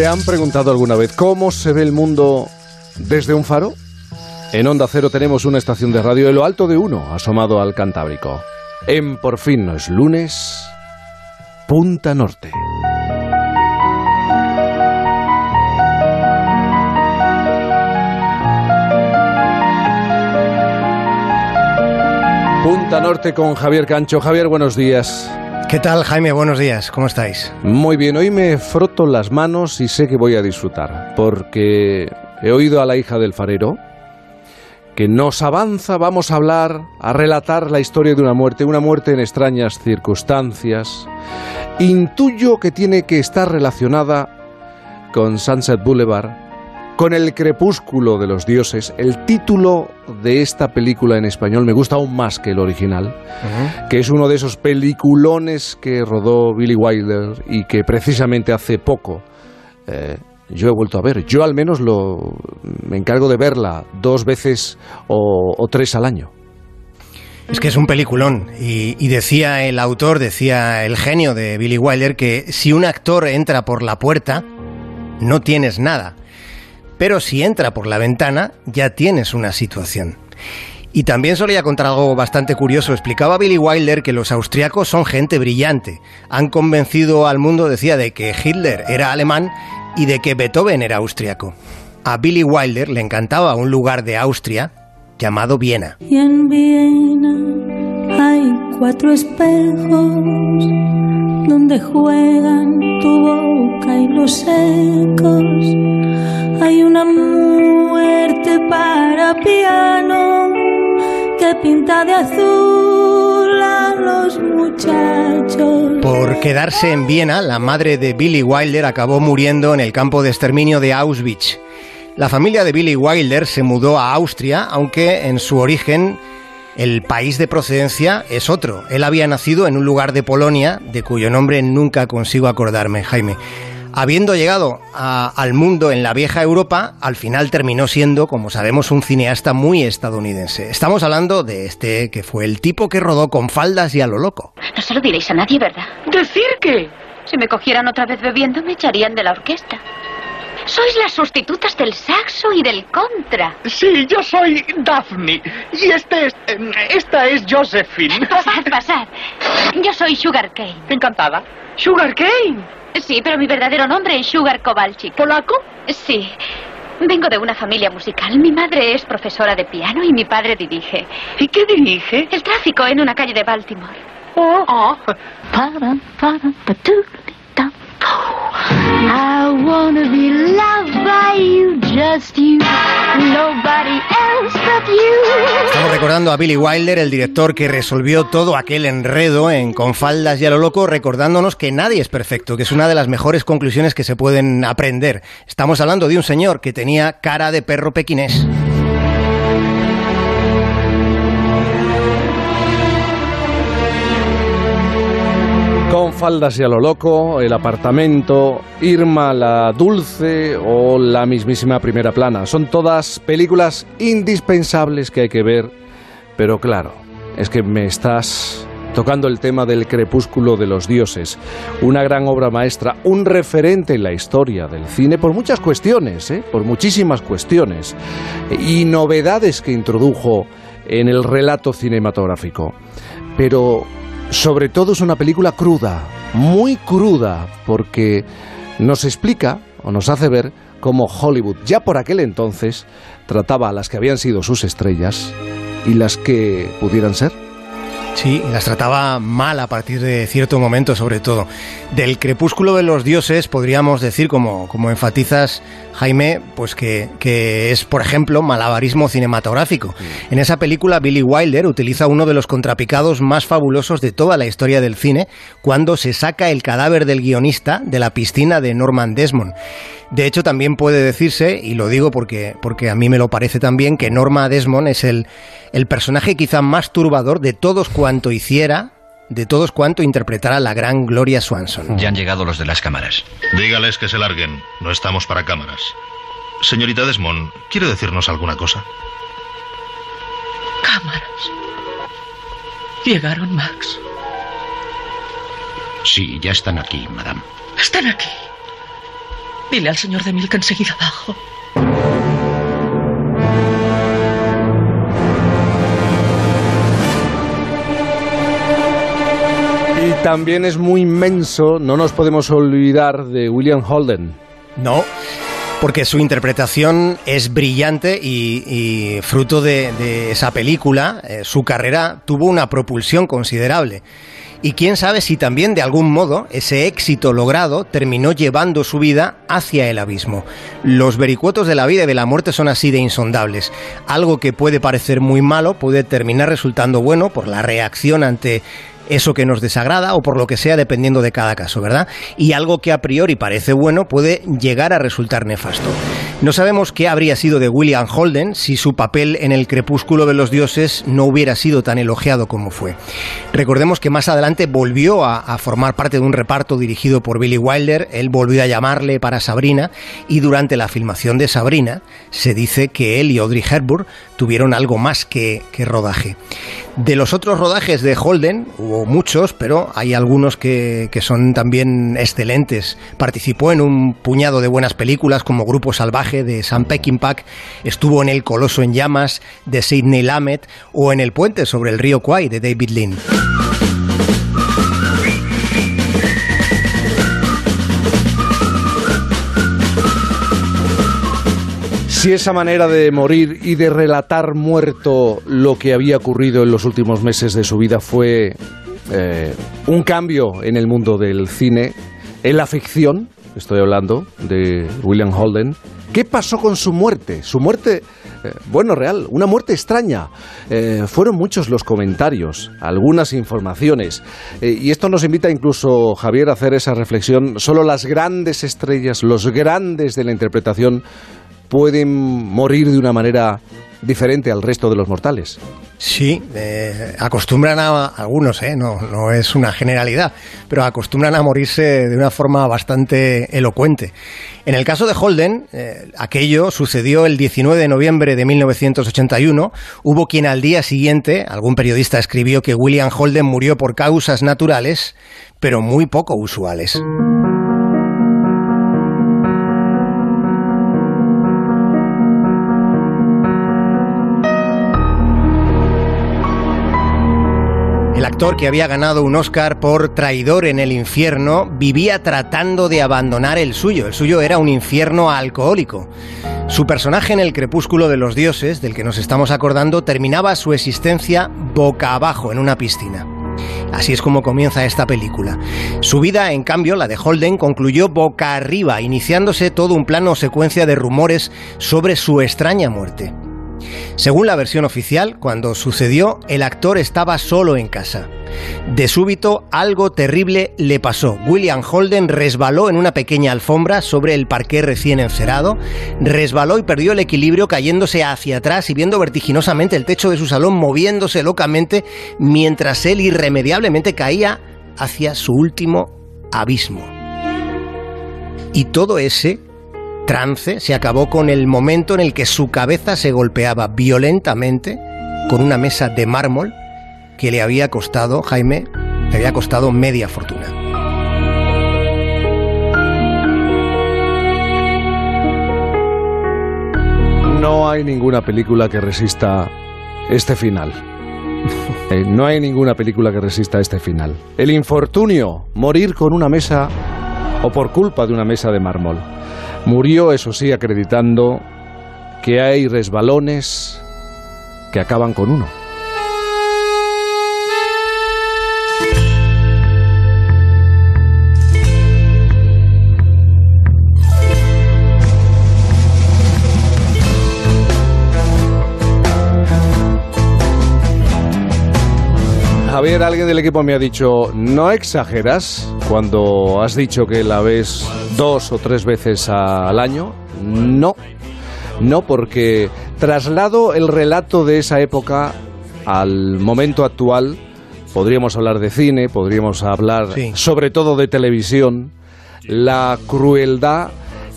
¿Se han preguntado alguna vez cómo se ve el mundo desde un faro? En Onda Cero tenemos una estación de radio en lo alto de uno, asomado al Cantábrico. En Por fin no es lunes, Punta Norte. Punta Norte con Javier Cancho. Javier, buenos días. ¿Qué tal, Jaime? Buenos días. ¿Cómo estáis? Muy bien, hoy me froto las manos y sé que voy a disfrutar, porque he oído a la hija del farero que nos avanza, vamos a hablar, a relatar la historia de una muerte, una muerte en extrañas circunstancias. Intuyo que tiene que estar relacionada con Sunset Boulevard con el crepúsculo de los dioses. El título de esta película en español me gusta aún más que el original, que es uno de esos peliculones que rodó Billy Wilder y que precisamente hace poco eh, yo he vuelto a ver. Yo al menos lo, me encargo de verla dos veces o, tres al año. Es que es un peliculón. Y, y, decía el autor, decía el genio de Billy Wilder, que si un actor entra por la puerta, no tienes nada pero si entra por la ventana ya tienes una situación. Y también solía contar algo bastante curioso. Explicaba Billy Wilder que los austriacos son gente brillante. Han convencido al mundo, decía, de que Hitler era alemán y de que Beethoven era austriaco. A Billy Wilder le encantaba un lugar de Austria llamado Viena. Viena hay cuatro espejos donde juegan tu boca y los ecos hay una muerte para piano que pinta de azul a los muchachos. Por quedarse en Viena, la madre de Billy Wilder acabó muriendo en el campo de exterminio de Auschwitz. La familia de Billy Wilder se mudó a Austria, aunque en su origen el país de procedencia es otro. Él había nacido en un lugar de Polonia, de cuyo nombre nunca consigo acordarme, Jaime. Habiendo llegado al mundo en la vieja Europa, al final terminó siendo, como sabemos, un cineasta muy estadounidense. Estamos hablando de este que fue el tipo que rodó con faldas y a lo loco. No se lo diréis a nadie, ¿verdad? ¿Decir qué? Si me cogieran otra vez bebiendo, me echarían de la orquesta. Sois las sustitutas del saxo y del contra. Sí, yo soy Daphne. Y este es. Em, esta es Josephine. Pasad, pasad. Yo soy Sugar Cane. Encantada. Sugar Cane. Sí, pero mi verdadero nombre es Sugar Kowalczyk. ¿Polaco? Sí. Vengo de una familia musical. Mi madre es profesora de piano y mi padre dirige. ¿Y qué dirige? El tráfico en una calle de Baltimore. Oh. oh. Estamos recordando a Billy Wilder, el director que resolvió todo aquel enredo en Con faldas y a lo loco, recordándonos que nadie es perfecto, que es una de las mejores conclusiones que se pueden aprender. Estamos hablando de un señor que tenía cara de perro pequinés. Con faldas y a lo loco, el apartamento, Irma la dulce o la mismísima primera plana. Son todas películas indispensables que hay que ver, pero claro, es que me estás tocando el tema del crepúsculo de los dioses, una gran obra maestra, un referente en la historia del cine por muchas cuestiones, ¿eh? por muchísimas cuestiones, y novedades que introdujo en el relato cinematográfico. Pero sobre todo es una película cruda, muy cruda, porque nos explica o nos hace ver cómo Hollywood ya por aquel entonces trataba a las que habían sido sus estrellas y las que pudieran ser. Sí, las trataba mal a partir de cierto momento, sobre todo. Del crepúsculo de los dioses podríamos decir, como, como enfatizas, Jaime, pues que, que, es, por ejemplo, malabarismo cinematográfico. En esa película, Billy Wilder utiliza uno de los contrapicados más fabulosos de toda la historia del cine, cuando se saca el cadáver del guionista de la piscina de Norman Desmond. De hecho, también puede decirse, y lo digo porque, porque a mí me lo parece también, que Norma Desmond es el, el personaje quizá más turbador de todos cuanto hiciera de todos cuanto interpretara la gran Gloria Swanson. Ya han llegado los de las cámaras. Dígales que se larguen. No estamos para cámaras. Señorita Desmond, ¿quiere decirnos alguna cosa? Cámaras. Llegaron, Max. Sí, ya están aquí, madame. Están aquí. Dile al señor de Mil que enseguida bajo. Y también es muy inmenso, no nos podemos olvidar de William Holden. No, porque su interpretación es brillante y, fruto de, esa película, eh, su carrera tuvo una propulsión considerable. Y quién sabe si también de algún modo ese éxito logrado terminó llevando su vida hacia el abismo. Los vericuetos de la vida y de la muerte son así de insondables. Algo que puede parecer muy malo puede terminar resultando bueno por la reacción ante eso que nos desagrada o por lo que sea dependiendo de cada caso, ¿verdad? Y algo que a priori parece bueno puede llegar a resultar nefasto. No sabemos qué habría sido de William Holden si su papel en el crepúsculo de los dioses no hubiera sido tan elogiado como fue. Recordemos que más adelante volvió a, formar parte de un reparto dirigido por Billy Wilder, él volvió a llamarle para Sabrina y durante la filmación de Sabrina se dice que él y Audrey Hepburn tuvieron algo más que, rodaje. De los otros rodajes de Holden, hubo muchos, pero hay algunos que, son también excelentes. Participó en un puñado de buenas películas como Grupo Salvaje de Sam Peckinpah, estuvo en El Coloso en Llamas de Sidney Lamet o en El Puente sobre el río Kwai de David Lynn. Si esa manera de morir y de relatar muerto lo que había ocurrido en los últimos meses de su vida fue eh, un cambio en el mundo del cine, en la ficción, estoy hablando de William Holden, ¿qué pasó con su muerte? Su muerte, eh, bueno, real, una muerte extraña. Eh, fueron muchos los comentarios, algunas informaciones, y esto nos invita incluso, Javier, a hacer esa reflexión. Solo las grandes estrellas, los grandes de la interpretación, pueden morir de una manera diferente al resto de los mortales. Sí, eh, acostumbran a algunos, eh, no, no es una generalidad, pero acostumbran a morirse de una forma bastante elocuente. En el caso de Holden, eh, aquello sucedió el 19 de noviembre de 1981. Hubo quien al día siguiente, algún periodista escribió que William Holden murió por causas naturales, pero muy poco usuales. Actor que había ganado un Oscar por traidor en el infierno vivía tratando de abandonar el suyo. El suyo era un infierno alcohólico. Su personaje en el crepúsculo de los dioses, del que nos estamos acordando, terminaba su existencia boca abajo en una piscina. Así es como comienza esta película. Su vida, en cambio, la de Holden, concluyó boca arriba, iniciándose todo un plano o secuencia de rumores sobre su extraña muerte. Según la versión oficial, cuando sucedió, el actor estaba solo en casa. De súbito, algo terrible le pasó. William Holden resbaló en una pequeña alfombra sobre el parqué recién encerado, resbaló y perdió el equilibrio cayéndose hacia atrás y viendo vertiginosamente el techo de su salón moviéndose locamente mientras él irremediablemente caía hacia su último abismo. Y todo ese trance se acabó con el momento en el que su cabeza se golpeaba violentamente con una mesa de mármol que le había costado, Jaime, le había costado media fortuna. No hay ninguna película que resista este final. Eh, no hay ninguna película que resista este final. El infortunio, morir con una mesa o por culpa de una mesa de mármol. Murió, eso sí, acreditando que hay resbalones que acaban con uno. Javier, alguien del equipo me ha dicho, no exageras cuando has dicho que la ves dos o tres veces al año. No, no, porque traslado el relato de esa época al momento actual. Podríamos hablar de cine, podríamos hablar sobre todo de televisión, la crueldad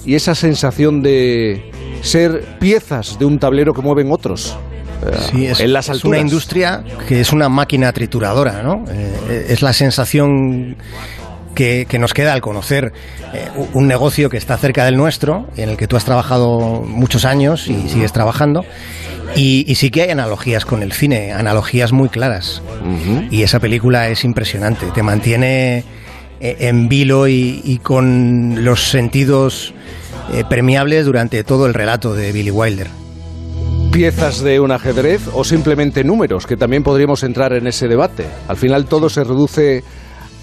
y esa sensación de ser piezas de un tablero que mueven otros. Sí, es, en las es una industria que es una máquina trituradora, ¿no? Eh, es la sensación que, nos queda al conocer eh, un negocio que está cerca del nuestro, en el que tú has trabajado muchos años y sigues trabajando. Y, sí que hay analogías con el cine, analogías muy claras. Y esa película es impresionante, te mantiene eh, en vilo y, con los sentidos eh, premiables durante todo el relato de Billy Wilder. Piezas de un ajedrez o simplemente números, que también podríamos entrar en ese debate. Al final todo se reduce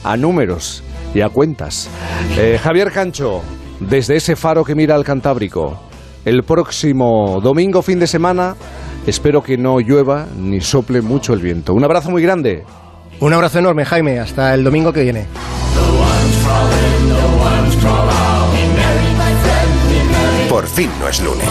a números y a cuentas. Eh, Javier Cancho, desde ese faro que mira al Cantábrico, el próximo domingo fin de semana espero que no llueva ni sople mucho el viento. Un abrazo muy grande. Un abrazo enorme, Jaime. Hasta el domingo que viene. Fin no es lunes.